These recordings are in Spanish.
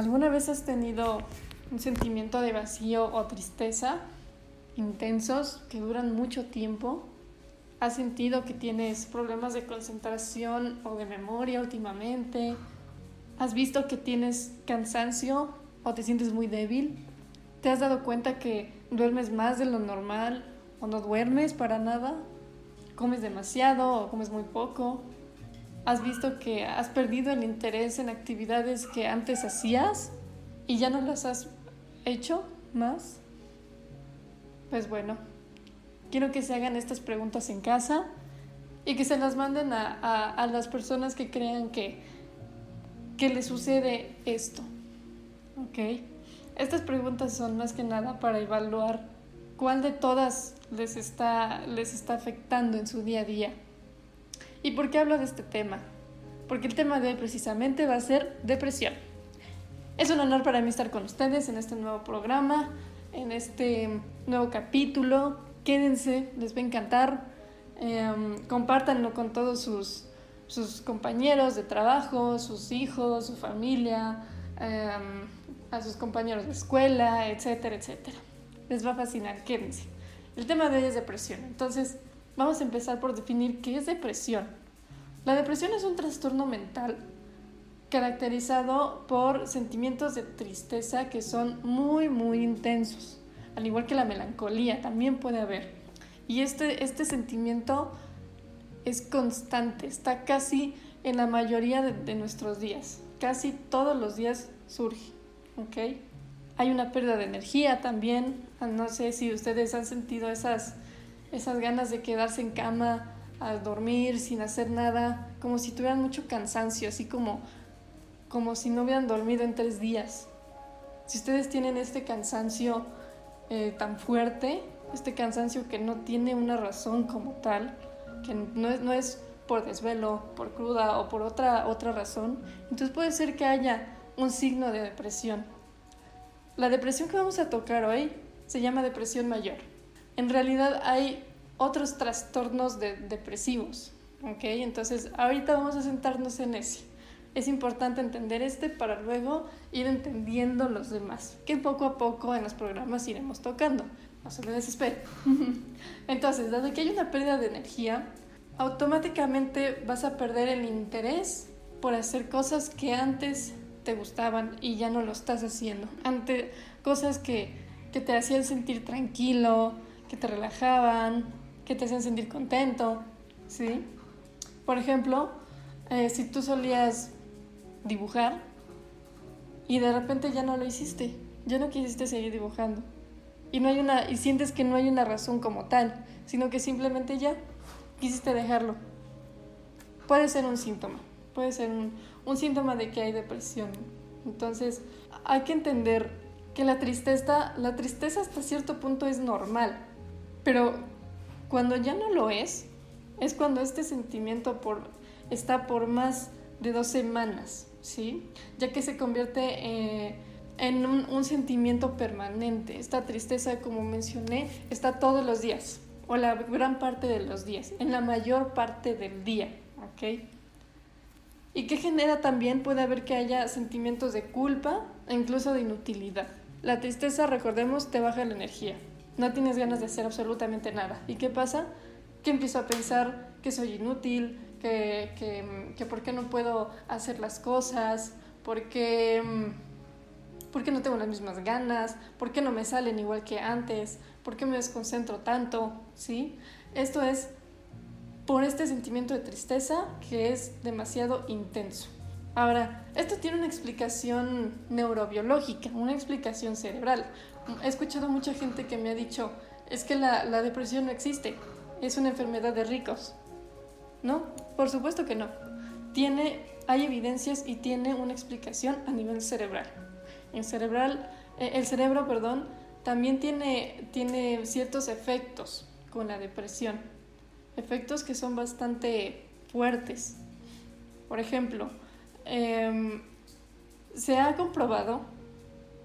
¿Alguna vez has tenido un sentimiento de vacío o tristeza intensos que duran mucho tiempo? ¿Has sentido que tienes problemas de concentración o de memoria últimamente? ¿Has visto que tienes cansancio o te sientes muy débil? ¿Te has dado cuenta que duermes más de lo normal o no duermes para nada? ¿Comes demasiado o comes muy poco? Has visto que has perdido el interés en actividades que antes hacías y ya no las has hecho más? Pues bueno, quiero que se hagan estas preguntas en casa y que se las manden a, las personas que crean que, que les sucede esto. ¿Ok? Estas preguntas son más que nada para evaluar cuál de todas les está, les está afectando en su día a día. ¿Y por qué hablo de este tema? Porque el tema de hoy precisamente va a ser depresión. Es un honor para mí estar con ustedes en este nuevo programa, en este nuevo capítulo. Quédense, les va a encantar. Eh, compártanlo con todos sus, sus, compañeros de trabajo, sus hijos, su familia, em, a sus compañeros de escuela, etcétera, etcétera. Les va a fascinar, quédense. El tema de hoy es depresión. Entonces, Vamos a empezar por definir qué es depresión. La depresión es un trastorno mental caracterizado por sentimientos de tristeza que son muy, muy intensos, al igual que la melancolía también puede haber. Y este, este sentimiento es constante, está casi en la mayoría de, de nuestros días, casi todos los días surge, ¿ok? Hay una pérdida de energía también, no sé si ustedes han sentido esas esas ganas de quedarse en cama a dormir sin hacer nada, como si tuvieran mucho cansancio, así como, como si no hubieran dormido en tres días. Si ustedes tienen este cansancio eh, tan fuerte, este cansancio que no tiene una razón como tal, que no es, no es por desvelo, por cruda o por otra, otra razón, entonces puede ser que haya un signo de depresión. La depresión que vamos a tocar hoy se llama depresión mayor en realidad hay otros trastornos depresivos. ¿ok? Entonces, ahorita vamos a sentarnos en ese. Es importante entender este para luego ir entendiendo los demás, que poco a poco en los programas iremos tocando. No se lo desesperen. Entonces, dado que hay una pérdida de energía, automáticamente vas a perder el interés por hacer cosas que antes te gustaban y ya no lo estás haciendo. Ante cosas que, que te hacían sentir tranquilo, que te relajaban, que te hacían sentir contento, ¿sí? Por ejemplo, eh, si tú solías dibujar y de repente ya no lo hiciste, ya no quisiste seguir dibujando y no hay una y sientes que no hay una razón como tal, sino que simplemente ya quisiste dejarlo. Puede ser un síntoma, puede ser un, un síntoma de que hay depresión. Entonces, hay que entender que la tristeza, la tristeza hasta cierto punto es normal. Pero cuando ya no lo es, es cuando este sentimiento por, está por más de dos semanas, ¿sí? Ya que se convierte eh, en un, un, sentimiento permanente. Esta tristeza, como mencioné, está todos los días, o la gran parte de los días, en la mayor parte del día, ¿ok? Y que genera también, puede haber que haya sentimientos de culpa e incluso de inutilidad. La tristeza, recordemos, te baja la energía, no tienes ganas de hacer absolutamente nada. ¿Y qué pasa? Que empiezo a pensar que soy inútil, que, que, que por qué no puedo hacer las cosas, porque, porque no tengo las mismas ganas, por qué no me salen igual que antes, por qué me desconcentro tanto, ¿sí? Esto es por este sentimiento de tristeza que es demasiado intenso. Ahora, esto tiene una explicación neurobiológica, una explicación cerebral. He escuchado mucha gente que me ha dicho, es que la, depresión no existe, es una enfermedad de ricos. ¿No? Por supuesto que no. Tiene, hay evidencias y tiene una explicación a nivel cerebral. El, cerebral, eh, el cerebro perdón, también tiene, tiene ciertos efectos con la depresión. Efectos que son bastante fuertes. Por ejemplo, Em, se ha comprobado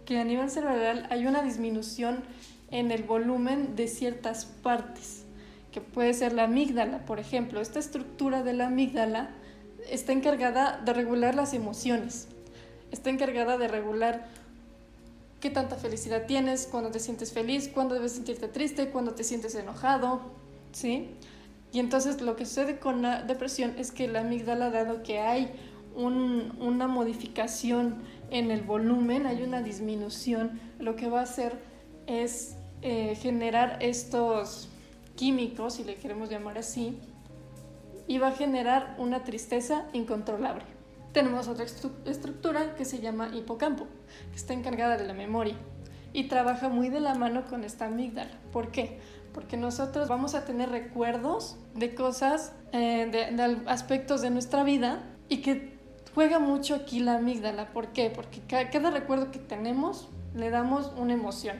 que a nivel cerebral hay una disminución en el volumen de ciertas partes, que puede ser la amígdala, por ejemplo. Esta estructura de la amígdala está encargada de regular las emociones. está encargada de regular qué tanta felicidad tienes, cuando te sientes feliz, cuándo debes sentirte triste, cuando te sientes enojado, ¿sí? Y entonces lo que sucede con la depresión es que la amígdala, dado que hay una modificación en el volumen, hay una disminución, lo que va a hacer es eh, generar estos químicos, si le queremos llamar así, y va a generar una tristeza incontrolable. Tenemos otra estructura que se llama hipocampo, que está encargada de la memoria y trabaja muy de la mano con esta amígdala. ¿Por qué? Porque nosotros vamos a tener recuerdos de cosas, eh, de, aspectos de nuestra vida y que juega mucho aquí la amígdala. ¿Por qué? Porque cada recuerdo que tenemos le damos una emoción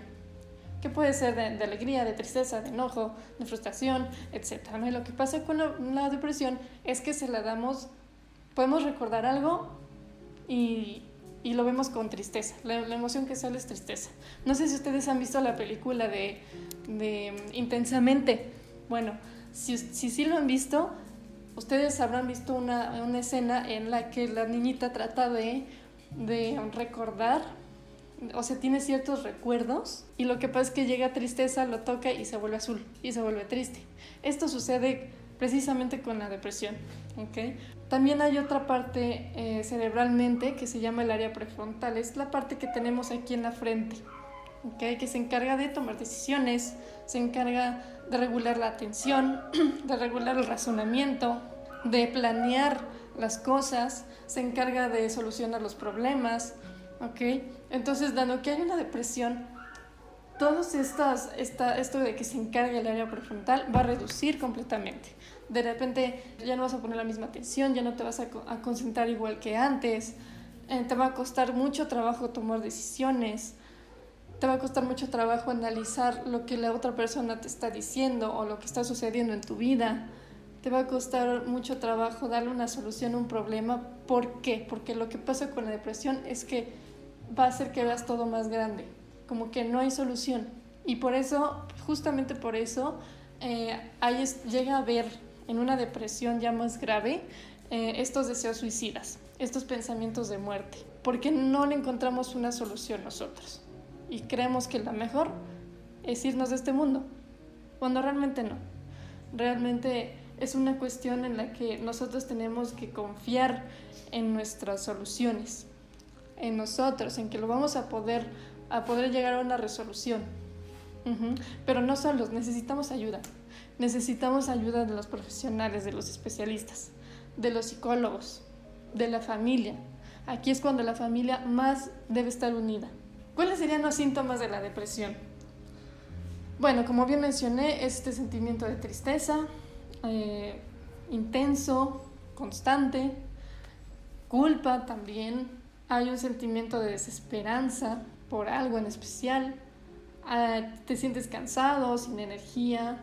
que puede ser de, alegría, de tristeza, de enojo, de frustración, etc. Y lo que pasa con la, depresión es que se la damos, podemos recordar algo y, y lo vemos con tristeza. La, emoción que sale es tristeza. No sé si ustedes han visto la película de, de Intensamente. Bueno, si, si sí lo han visto, ustedes habrán visto una, una escena en la que la niñita trata de, de recordar o sea, tiene ciertos recuerdos y lo que pasa es que llega tristeza, lo toca y se vuelve azul y se vuelve triste. Esto sucede precisamente con la depresión. ¿okay? También hay otra parte eh, cerebralmente que se llama el área prefrontal, es la parte que tenemos aquí en la frente, ¿okay? que se encarga de tomar decisiones, se encarga de regular la atención, de regular el razonamiento, de planear las cosas, se encarga de solucionar los problemas, ¿ok? Entonces, dado que hay una depresión, estas, esta, esto de que se encargue el área prefrontal va a reducir completamente. De repente ya no vas a poner la misma atención, ya no te vas a, concentrar igual que antes, eh, te va a costar mucho trabajo tomar decisiones, te va a costar mucho trabajo analizar lo que la otra persona te está diciendo o lo que está sucediendo en tu vida. Te va a costar mucho trabajo darle una solución a un problema. ¿Por qué? Porque lo que pasa con la depresión es que va a hacer que veas todo más grande, como que no hay solución. Y por eso, justamente por eso, eh, llega a haber en una depresión ya más grave eh, estos deseos suicidas, estos pensamientos de muerte, porque no le encontramos una solución nosotros. Y creemos que la mejor es irnos de este mundo, cuando realmente no. Realmente es una cuestión en la que nosotros tenemos que confiar en nuestras soluciones en nosotros, en que lo vamos a poder, a poder llegar a una resolución. Pero no solos, necesitamos ayuda. Necesitamos ayuda de los profesionales, de los especialistas, de los psicólogos, de la familia. Aquí es cuando la familia más debe estar unida. ¿Cuáles serían los síntomas de la depresión? Bueno, como bien mencioné, este sentimiento de tristeza, eh, intenso, constante, culpa también, hay un sentimiento de desesperanza por algo en especial, ah, te sientes cansado, sin energía,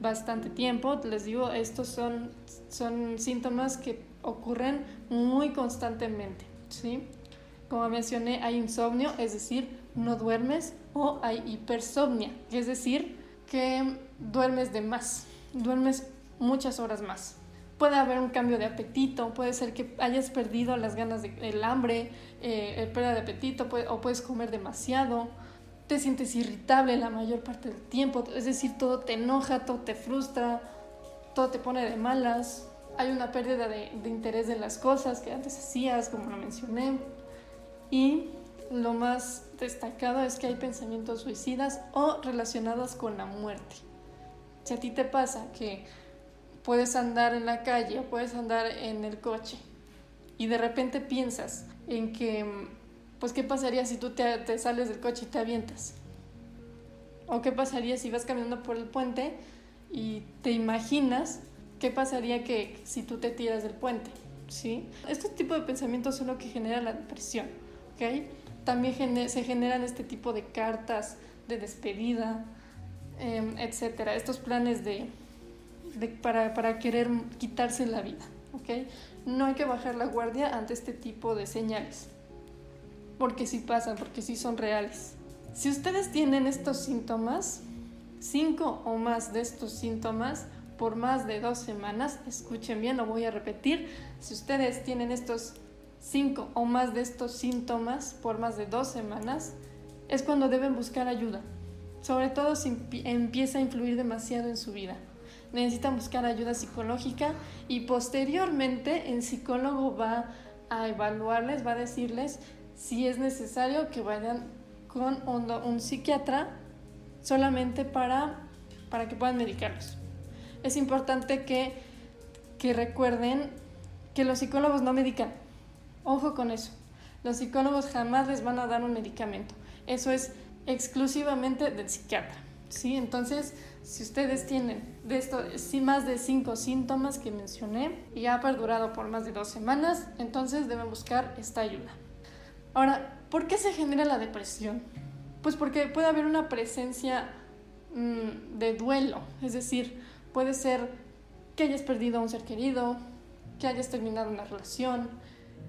bastante tiempo. Les digo, estos son, son síntomas que ocurren muy constantemente, ¿sí? Como mencioné, hay insomnio, es decir, no duermes, o hay hipersomnia, es decir, que duermes de más, duermes muchas horas más. Puede haber un cambio de apetito, puede ser que hayas perdido las ganas del hambre, eh, pérdida de apetito, o puedes comer demasiado, te sientes irritable la mayor parte del tiempo, es decir, todo te enoja, todo te frustra, todo te pone de malas, hay una pérdida de, de interés en las cosas que antes hacías, como lo mencioné, y lo más destacado es que hay pensamientos suicidas o relacionados con la muerte. Si a ti te pasa que puedes andar en la calle, puedes andar en el coche y de repente piensas en que, pues, ¿qué pasaría si tú te, sales del coche y te avientas? ¿O qué pasaría si vas caminando por el puente y te imaginas qué pasaría que si tú te tiras del puente? ¿Sí? Este tipo de pensamientos son lo que genera la depresión, ¿ok? También se generan este tipo de cartas de despedida, eh, etcétera. Estos planes de, para, para, querer quitarse la vida. ¿okay? No hay que bajar la guardia ante este tipo de señales, porque sí pasan, porque sí son reales. Si ustedes tienen estos síntomas, cinco o más de estos síntomas, por más de dos semanas, escuchen bien, lo voy a repetir, si ustedes tienen estos cinco o más de estos síntomas por más de dos semanas, es cuando deben buscar ayuda, sobre todo si empieza a influir demasiado en su vida. Necesitan buscar ayuda psicológica y posteriormente el psicólogo va a evaluarles, va a decirles si es necesario que vayan con un, psiquiatra solamente para, para que puedan medicarlos. Es importante que, que recuerden que los psicólogos no medican. Ojo con eso. Los psicólogos jamás les van a dar un medicamento. Eso es exclusivamente del psiquiatra. ¿sí? Entonces, si ustedes tienen de esto, sí, más de cinco síntomas que mencioné y ha perdurado por más de dos semanas, entonces deben buscar esta ayuda. Ahora, ¿por qué se genera la depresión? Pues porque puede haber una presencia mm, de duelo, es decir, puede ser que hayas perdido a un ser querido, que hayas terminado una relación,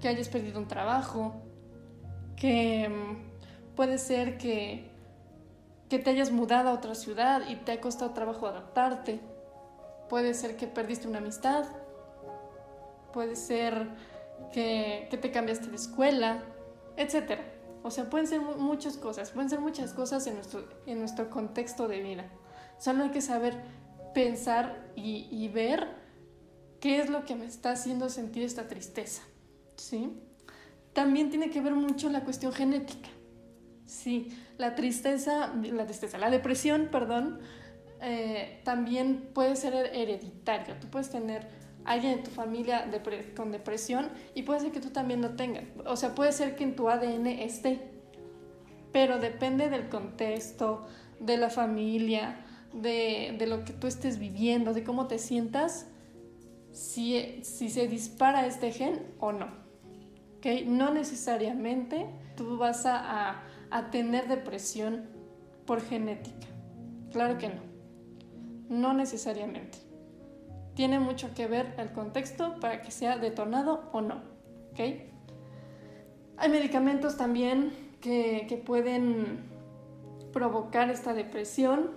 que hayas perdido un trabajo, que mm, puede ser que, que te hayas mudado a otra ciudad y te ha costado trabajo adaptarte, puede ser que perdiste una amistad, puede ser que, que te cambiaste de escuela, etc. O sea, pueden ser muchas cosas, pueden ser muchas cosas en nuestro, en nuestro contexto de vida. Solo hay que saber pensar y, y ver qué es lo que me está haciendo sentir esta tristeza. ¿Sí? También tiene que ver mucho la cuestión genética. Sí, la tristeza, la tristeza, la depresión, perdón, eh, también puede ser hereditario. Tú puedes tener alguien en tu familia con depresión y puede ser que tú también lo tengas. O sea, puede ser que en tu ADN esté, pero depende del contexto, de la familia, de, de lo que tú estés viviendo, de cómo te sientas, si, si se dispara este gen o no. No necesariamente tú vas a, a tener depresión por genética. Claro que no. No necesariamente tiene mucho que ver el contexto para que sea detonado o no. Hay medicamentos también que, que, pueden provocar esta depresión.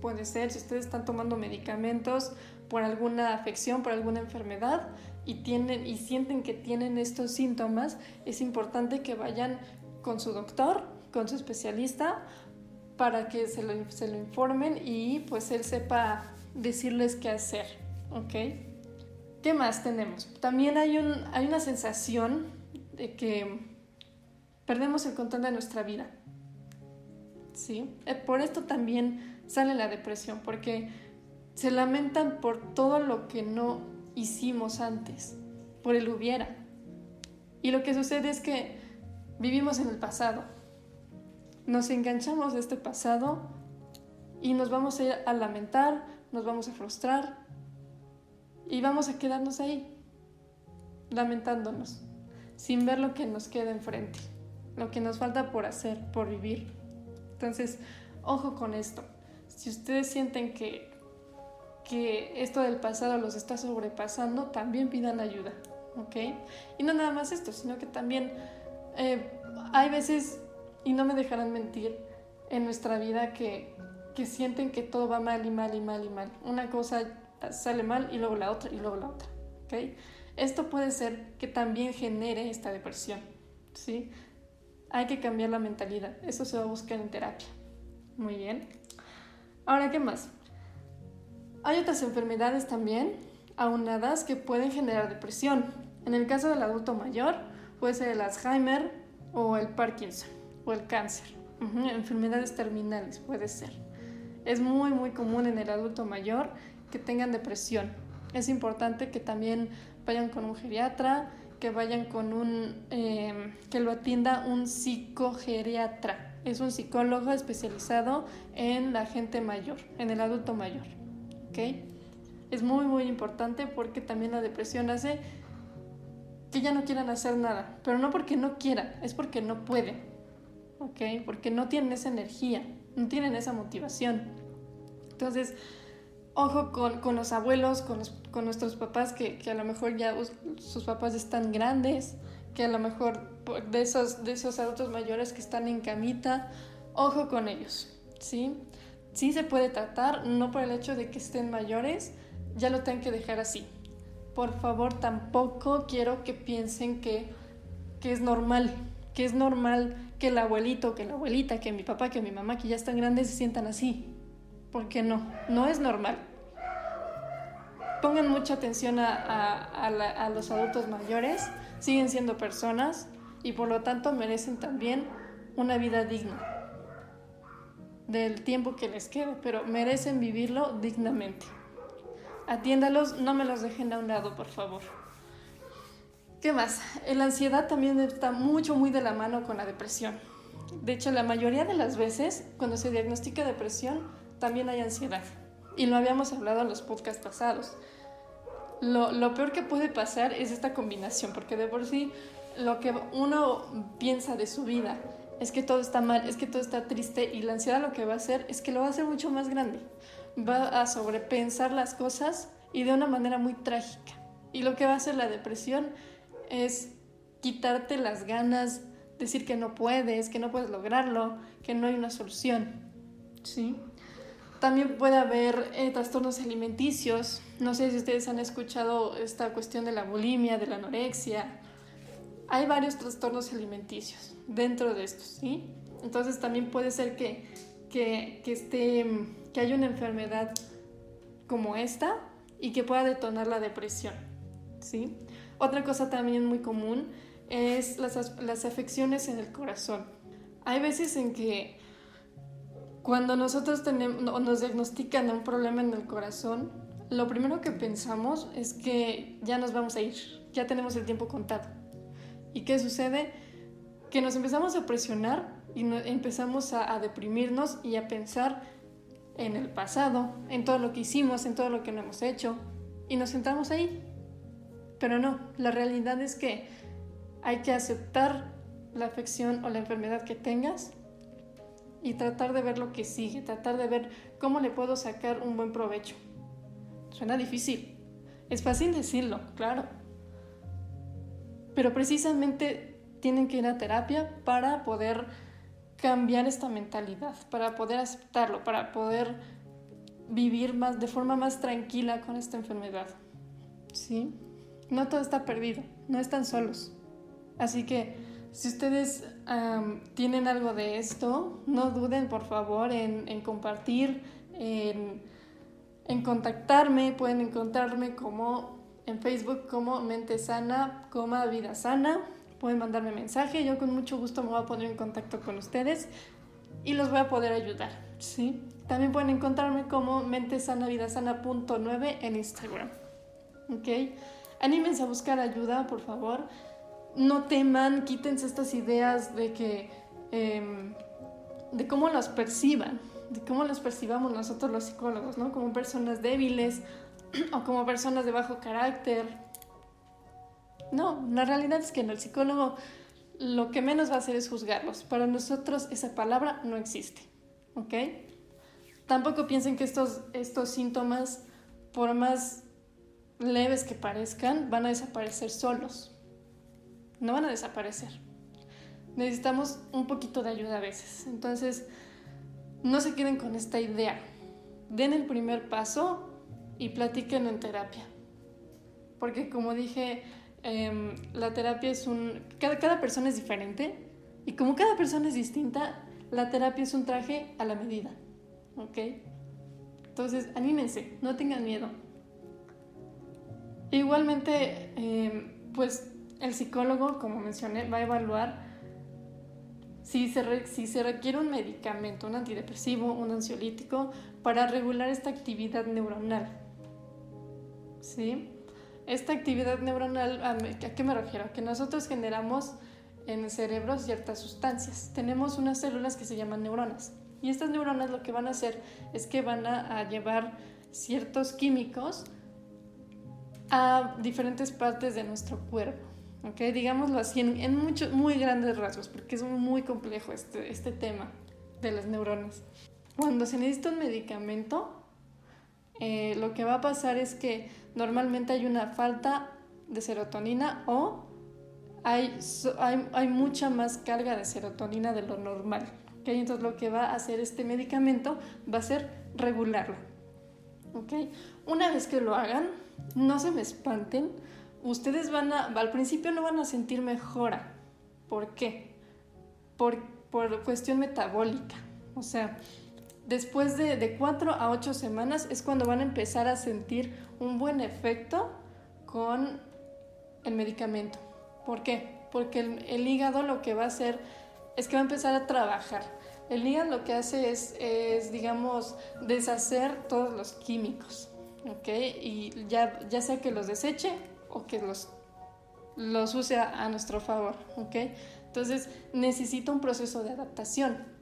Puede ser si ustedes están tomando medicamentos por alguna afección, por alguna enfermedad y, tienen, y sienten que tienen estos síntomas, es importante que vayan con su doctor, con su especialista, para que se lo, se lo informen y pues él sepa decirles qué hacer. ¿Ok? ¿Qué más tenemos? También hay, un, hay una sensación de que perdemos el control de nuestra vida. ¿Sí? Eh, por esto también sale la depresión, porque se lamentan por todo lo que no hicimos antes, por el hubiera. Y lo que sucede es que vivimos en el pasado. Nos enganchamos de este pasado y nos vamos a, ir a lamentar, nos vamos a frustrar, y vamos a quedarnos ahí, lamentándonos, sin ver lo que nos queda enfrente, lo que nos falta por hacer, por vivir. Entonces, ojo con esto. Si ustedes sienten que, que esto del pasado los está sobrepasando, también pidan ayuda, ¿ok? Y no nada más esto, sino que también eh, hay veces, y no me dejarán mentir, en nuestra vida que, que sienten que todo va mal y mal y mal y mal. Una cosa sale mal y luego la otra y luego la otra. ¿okay? Esto puede ser que también genere esta depresión. ¿sí? Hay que cambiar la mentalidad. Eso se va a buscar en terapia. Muy bien. Ahora, ¿qué más? Hay otras enfermedades también aunadas que pueden generar depresión. En el caso del adulto mayor, puede ser el Alzheimer o el Parkinson o el cáncer. Enfermedades terminales puede ser. Es muy, muy común en el adulto mayor que tengan depresión. Es importante que también vayan con un geriatra, que vayan con un, eh, que lo atienda un psicogeriatra. Es un psicólogo especializado en la gente mayor, en el adulto mayor. ¿Ok? Es muy, muy importante porque también la depresión hace que ya no quieran hacer nada, pero no porque no quieran, es porque no pueden. ¿Ok? Porque no tienen esa energía, no tienen esa motivación. Entonces, ojo con, los abuelos, con, nuestros papás, que, a lo mejor ya sus papás están grandes, que a lo mejor de esos, de esos adultos mayores que están en camita, ojo con ellos, ¿sí? Sí se puede tratar, no por el hecho de que estén mayores, ya lo tengan que dejar así. Por favor, tampoco quiero que piensen que que es normal, que es normal que el abuelito, que la abuelita, que mi papá, que mi mamá, que ya están grandes se sientan así. ¿Por qué no? No es normal. Pongan mucha atención a, los adultos mayores, siguen siendo personas y por lo tanto merecen también una vida digna del tiempo que les quede, pero merecen vivirlo dignamente. Atiéndalos, no me los dejen a un lado, por favor. ¿Qué más? La ansiedad también está mucho, muy de la mano con la depresión. De hecho, la mayoría de las veces, cuando se diagnostica depresión, también hay ansiedad. Y lo habíamos hablado en los podcasts pasados. Lo, lo, peor que puede pasar es esta combinación, porque de por sí lo que uno piensa de su vida es que todo está mal, es que todo está triste y la ansiedad lo que va a hacer es que lo va a hacer mucho más grande. Va a sobrepensar las cosas y de una manera muy trágica. Y lo que va a hacer la depresión es quitarte las ganas, decir que no puedes, que no puedes lograrlo, que no hay una solución. ¿Sí? También puede haber eh, trastornos alimenticios. No sé si ustedes han escuchado esta cuestión de la bulimia, de la anorexia. Hay varios trastornos alimenticios dentro de estos, ¿sí? Entonces también puede ser que, que, que, esté, que haya una enfermedad como esta y que pueda detonar la depresión, ¿sí? Otra cosa también muy común es las, las afecciones en el corazón. Hay veces en que cuando nosotros tenemos, nos diagnostican un problema en el corazón, lo primero que pensamos es que ya nos vamos a ir, ya tenemos el tiempo contado. ¿Y qué sucede? Que nos empezamos a presionar y empezamos a, a deprimirnos y a pensar en el pasado, en todo lo que hicimos, en todo lo que no hemos hecho, y nos sentamos ahí pero no, la realidad es que hay que aceptar la afección o la enfermedad que tengas y tratar de ver lo que sigue, tratar de ver cómo le puedo sacar un buen provecho. Suena difícil, es fácil decirlo, claro, pero precisamente tienen que ir a terapia para poder cambiar esta mentalidad, para poder aceptarlo, para poder vivir más de forma más tranquila con esta enfermedad. ¿Sí? no todo está perdido, no están solos. Así que si ustedes tienen algo de esto, no duden por favor en, compartir, en, en, contactarme. Pueden encontrarme como en Facebook como Mente Sana, coma Vida Sana. Pueden mandarme mensaje, yo con mucho gusto me voy a poner en contacto con ustedes y los voy a poder ayudar. ¿sí? También pueden encontrarme como mentesanavidasana.9 en Instagram. ¿ok? anímense a buscar ayuda, por favor. No teman, quítense estas ideas de que, em, de cómo las perciban, de cómo las percibamos nosotros los psicólogos, ¿no? Como personas débiles o como personas de bajo carácter. No, la realidad es que en el psicólogo lo que menos va a hacer es juzgarlos. Para nosotros esa palabra no existe, ¿ok? Tampoco piensen que estos, estos síntomas, por más leves que parezcan, van a desaparecer solos. No van a desaparecer. Necesitamos un poquito de ayuda a veces. Entonces, no se queden con esta idea. Den el primer paso y platiquen en terapia. Porque como dije, em, la terapia es un... Cada, cada persona es diferente y como cada persona es distinta, la terapia es un traje a la medida. ¿Ok? Entonces, anímense, no tengan miedo. Igualmente, em, pues el psicólogo, como mencioné, va a evaluar si se, si se requiere un medicamento, un antidepresivo, un ansiolítico, para regular esta actividad neuronal. ¿Sí? Esta actividad neuronal, ¿a qué me refiero? Que nosotros generamos en el cerebro ciertas sustancias. Tenemos unas células que se llaman neuronas. Y estas neuronas lo que van a hacer es que van a, llevar ciertos químicos a diferentes partes de nuestro cuerpo. ¿ok? Digámoslo así, en, muchos, muy grandes rasgos, porque es muy complejo este, este tema de las neuronas. Cuando se necesita un medicamento, eh, lo que va a pasar es que normalmente hay una falta de serotonina o hay, hay, hay mucha más carga de serotonina de lo normal. Entonces lo que va a hacer este medicamento va a ser regularlo. ¿okay? Una vez que lo hagan, no se me espanten, ustedes van a, al principio no van a sentir mejora, ¿Por qué? Por, por cuestión metabólica. O sea, después de, de 4 a 8 semanas es cuando van a empezar a sentir un buen efecto con el medicamento. ¿Por qué? Porque el, hígado lo que va a hacer es que va a empezar a trabajar. El hígado lo que hace es, es digamos, deshacer todos los químicos, ¿ok? Y ya, ya sea que los deseche o que los, los use a, a nuestro favor, ¿ok? Entonces necesita un proceso de adaptación.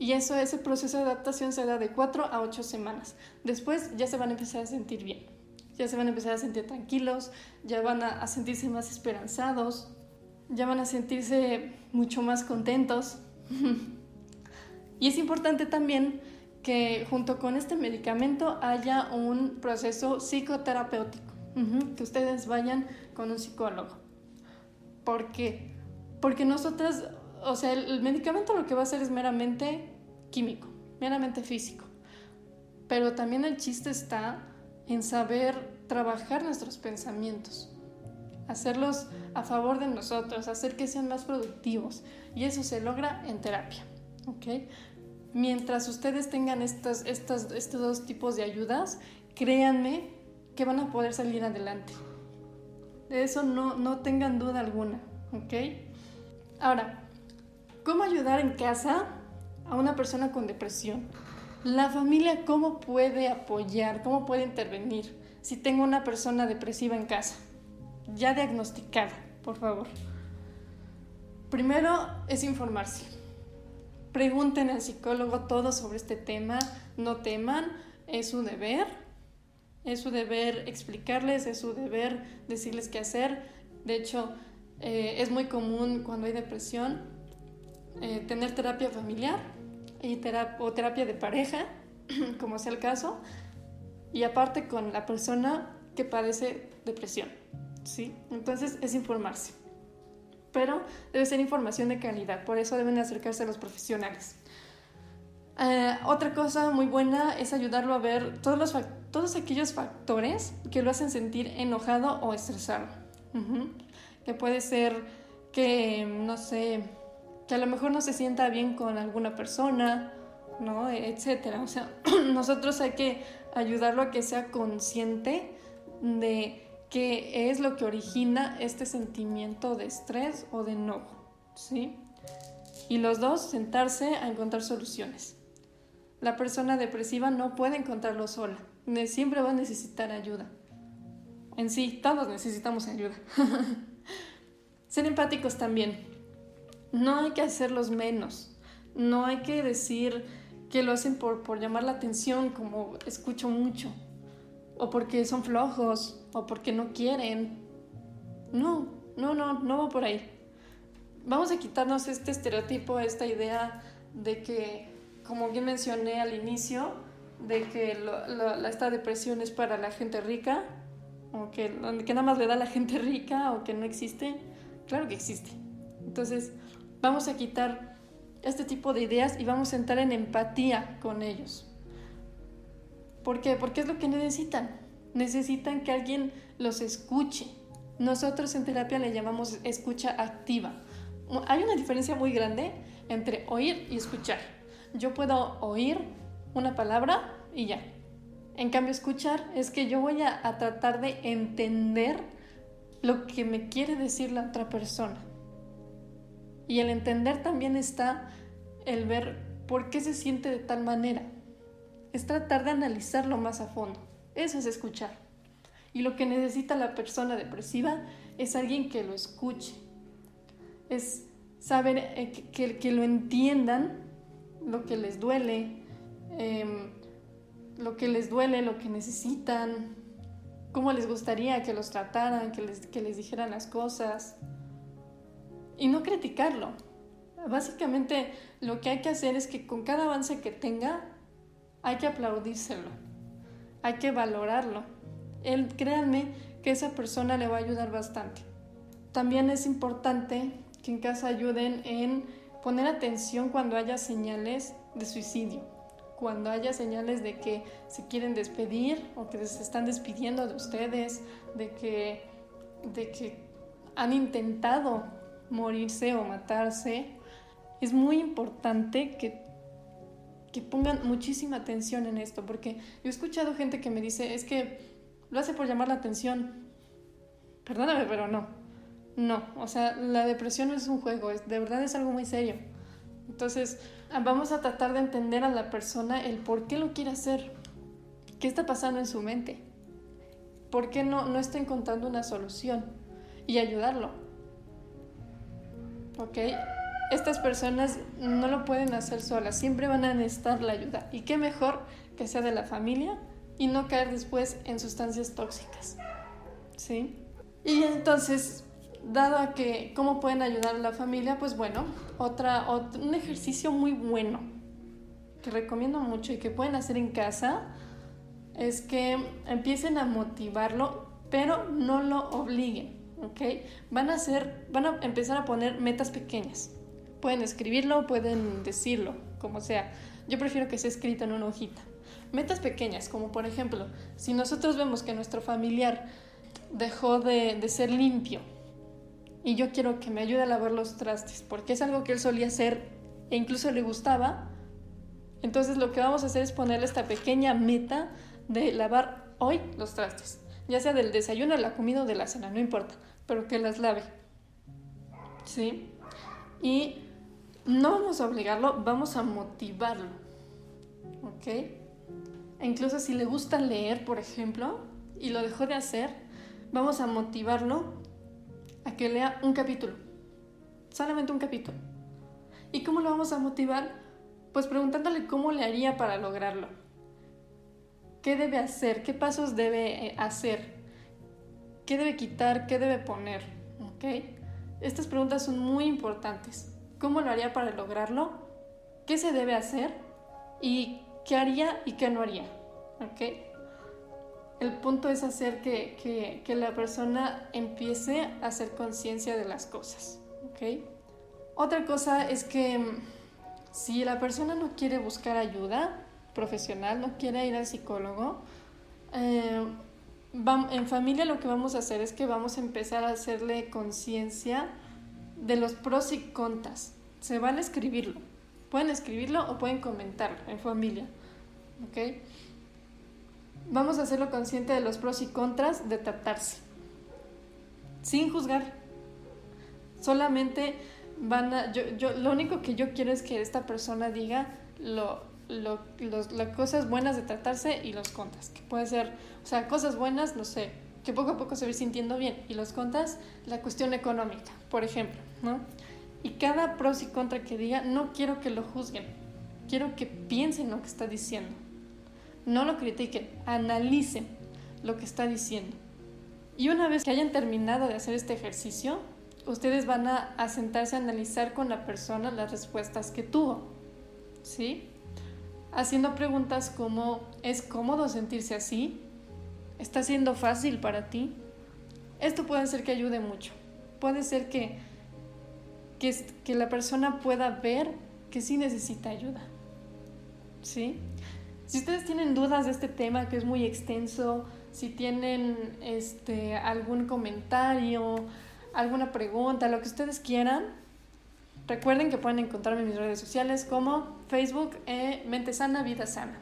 Y eso, ese proceso de adaptación se da de 4 a 8 semanas. Después ya se van a empezar a sentir bien, ya se van a empezar a sentir tranquilos, ya van a, sentirse más esperanzados, ya van a sentirse mucho más contentos. y es importante también que junto con este medicamento haya un proceso psicoterapéutico, que ustedes vayan con un psicólogo. ¿Por qué? Porque nosotras o sea, el, medicamento lo que va a hacer es meramente químico, meramente físico. Pero también el chiste está en saber trabajar nuestros pensamientos, hacerlos a favor de nosotros, hacer que sean más productivos. Y eso se logra en terapia. ¿ok? Mientras ustedes tengan estos, estos dos tipos de ayudas, créanme que van a poder salir adelante. De eso no, no tengan duda alguna. ¿ok? Ahora, ¿Cómo ayudar en casa a una persona con depresión? La familia, ¿cómo puede apoyar? ¿Cómo puede intervenir si tengo una persona depresiva en casa? Ya diagnosticada, por favor. Primero es informarse. Pregunten al psicólogo todo sobre este tema, no teman, es su deber. Es su deber explicarles, es su deber decirles qué hacer. De hecho, eh, es muy común cuando hay depresión eh, tener terapia familiar y o terapia de pareja, como sea el caso, y aparte con la persona que padece depresión. ¿sí? Entonces es informarse. Pero debe ser información de calidad, por eso deben acercarse a los profesionales. Eh, otra cosa muy buena es ayudarlo a ver todos, los, todos aquellos factores que lo hacen sentir enojado o estresado. Que puede ser que, no sé, que a lo mejor no se sienta bien con alguna persona, ¿no? Etcétera. O sea, nosotros hay que ayudarlo a que sea consciente de qué es lo que origina este sentimiento de estrés o de enojo, ¿sí? Y los dos sentarse a encontrar soluciones. La persona depresiva no puede encontrarlo sola, siempre va a necesitar ayuda. En sí, todos necesitamos ayuda. Ser empáticos también. No hay que hacerlos menos. No hay que decir que lo hacen por, por llamar la atención, como escucho mucho. O porque son flojos, o porque no quieren. No, no, no, no va por ahí. Vamos a quitarnos este estereotipo, esta idea de que, como bien mencioné al inicio, de que esta depresión es para la gente rica, o que, que nada más le da a la gente rica, o que no existe. Claro que existe. Entonces, Vamos a quitar este tipo de ideas y vamos a entrar en empatía con ellos. ¿Por qué? Porque es lo que necesitan. Necesitan que alguien los escuche. Nosotros en terapia le llamamos escucha activa. Hay una diferencia muy grande entre oír y escuchar. Yo puedo oír una palabra y ya. En cambio, escuchar es que yo voy a, a tratar de entender lo que me quiere decir la otra persona. Y el entender también está el ver por qué se siente de tal manera. Es tratar de analizarlo más a fondo. Eso es escuchar. Y lo que necesita la persona depresiva es alguien que lo escuche. Es saber eh, que, lo entiendan, lo que les duele, em, lo que les duele, lo que necesitan, cómo les gustaría que los trataran, que les, que les dijeran las cosas y no criticarlo. Básicamente lo que hay que hacer es que con cada avance que tenga hay que aplaudírselo, hay que valorarlo. Él, créanme que esa persona le va a ayudar bastante. También es importante que en casa ayuden en poner atención cuando haya señales de suicidio, cuando haya señales de que se quieren despedir o que se están despidiendo de ustedes, de que, de que han intentado morirse o matarse, es muy importante que, que pongan muchísima atención en esto, porque yo he escuchado gente que me dice, es que lo hace por llamar la atención. Perdóname, pero no. No, o sea, la depresión no es un juego, es, de verdad es algo muy serio. Entonces, vamos a tratar de entender a la persona el por qué lo quiere hacer, qué está pasando en su mente, por qué no, no está encontrando una solución y ayudarlo. ¿Ok? Estas personas no lo pueden hacer solas, siempre van a necesitar la ayuda. Y qué mejor que sea de la familia y no caer después en sustancias tóxicas. ¿Sí? Y entonces, dado a que cómo pueden ayudar a la familia, pues bueno, otra, un ejercicio muy bueno que recomiendo mucho y que pueden hacer en casa es que empiecen a motivarlo, pero no lo obliguen, ¿ok? Van a hacer, van a empezar a poner metas pequeñas. Pueden escribirlo, pueden decirlo, como sea. Yo prefiero que sea escrito en una hojita. Metas pequeñas, como por ejemplo, si nosotros vemos que nuestro familiar dejó de, de ser limpio, y yo quiero que me ayude a lavar los trastes, porque es algo que él solía hacer e incluso le gustaba. Entonces lo que vamos a hacer es ponerle esta pequeña meta de lavar hoy los trastes, ya sea del desayuno, la comida o de la cena, no importa, pero que las lave. ¿Sí? Y no vamos a obligarlo, vamos a motivarlo. ¿Ok? E incluso si le gusta leer, por ejemplo, y lo dejó de hacer, vamos a motivarlo a que lea un capítulo. Solamente un capítulo. ¿Y cómo lo vamos a motivar? Pues preguntándole cómo le haría para lograrlo. ¿Qué debe hacer? ¿Qué pasos debe eh, hacer? ¿Qué debe quitar? ¿Qué debe poner? ¿Ok? Estas preguntas son muy importantes. ¿Cómo lo haría para lograrlo? ¿Qué se debe hacer? ¿Y qué haría y qué no haría? ¿Ok? el punto es hacer que, la persona empiece a hacer conciencia de las cosas. ¿ok? Otra cosa es que mm, si la persona no quiere buscar ayuda profesional, no quiere ir al psicólogo, eh, en familia lo que vamos a hacer es que vamos a empezar a hacerle conciencia de los pros y contras. Se van a escribirlo. Pueden escribirlo o pueden comentarlo en familia. ¿ok? vamos a hacerlo consciente de los pros y contras de tratarse, sin juzgar. Solamente van a, yo, yo, lo único que yo quiero es que esta persona diga lo, lo, las cosas buenas de tratarse y los contras, que puede ser, o sea, cosas buenas, no sé, que poco a poco se ve sintiendo bien, y los contras, la cuestión económica, por ejemplo, ¿no? Y cada pros y contra que diga, no quiero que lo juzguen, quiero que piensen lo que está diciendo no lo critiquen, analicen lo que está diciendo. Y una vez que hayan terminado de hacer este ejercicio, ustedes van a, sentarse a analizar con la persona las respuestas que tuvo. ¿Sí? Haciendo preguntas como, ¿es cómodo sentirse así? ¿Está siendo fácil para ti? Esto puede ser que ayude mucho. Puede ser que, que, la persona pueda ver que sí necesita ayuda. ¿Sí? Si ustedes tienen dudas de este tema que es muy extenso, si tienen este, algún comentario, alguna pregunta, lo que ustedes quieran, recuerden que pueden encontrarme en mis redes sociales como Facebook eh, Mente Sana Vida Sana.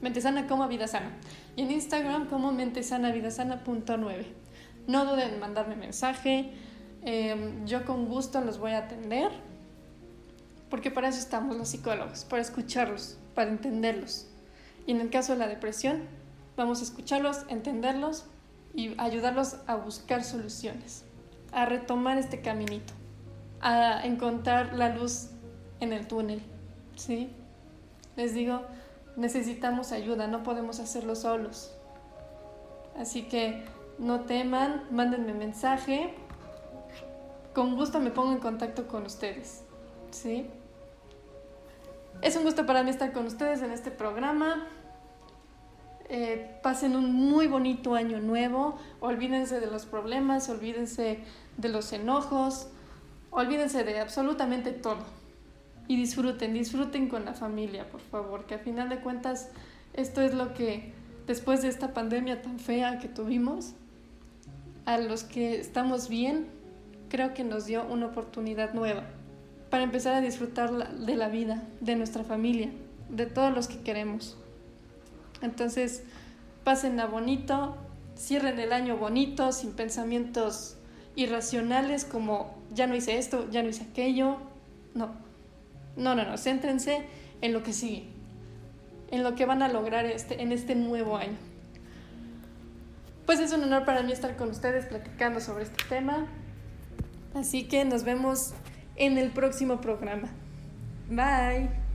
Mente Sana como Vida Sana. Y en Instagram como Mente Sana Vida Sana punto No duden en mandarme mensaje. Em, yo con gusto los voy a atender. Porque para eso estamos los psicólogos, para escucharlos, para entenderlos. Y en el caso de la depresión, vamos a escucharlos, entenderlos y ayudarlos a buscar soluciones, a retomar este caminito, a encontrar la luz en el túnel. ¿Sí? Les digo, necesitamos ayuda, no podemos hacerlo solos. Así que no teman, mándenme mensaje. Con gusto me pongo en contacto con ustedes. ¿Sí? Es un gusto para mí estar con ustedes en este programa. Eh, pasen un muy bonito año nuevo, olvídense de los problemas, olvídense de los enojos, olvídense de absolutamente todo y disfruten, disfruten con la familia, por favor, que a final de cuentas esto es lo que después de esta pandemia tan fea que tuvimos, a los que estamos bien, creo que nos dio una oportunidad nueva para empezar a disfrutar de la vida, de nuestra familia, de todos los que queremos. Entonces, pasen a bonito, cierren el año bonito, sin pensamientos irracionales como ya no hice esto, ya no hice aquello. No, no, no, no, céntrense en lo que sigue, en lo que van a lograr este, en este nuevo año. Pues es un honor para mí estar con ustedes platicando sobre este tema. Así que nos vemos en el próximo programa. Bye.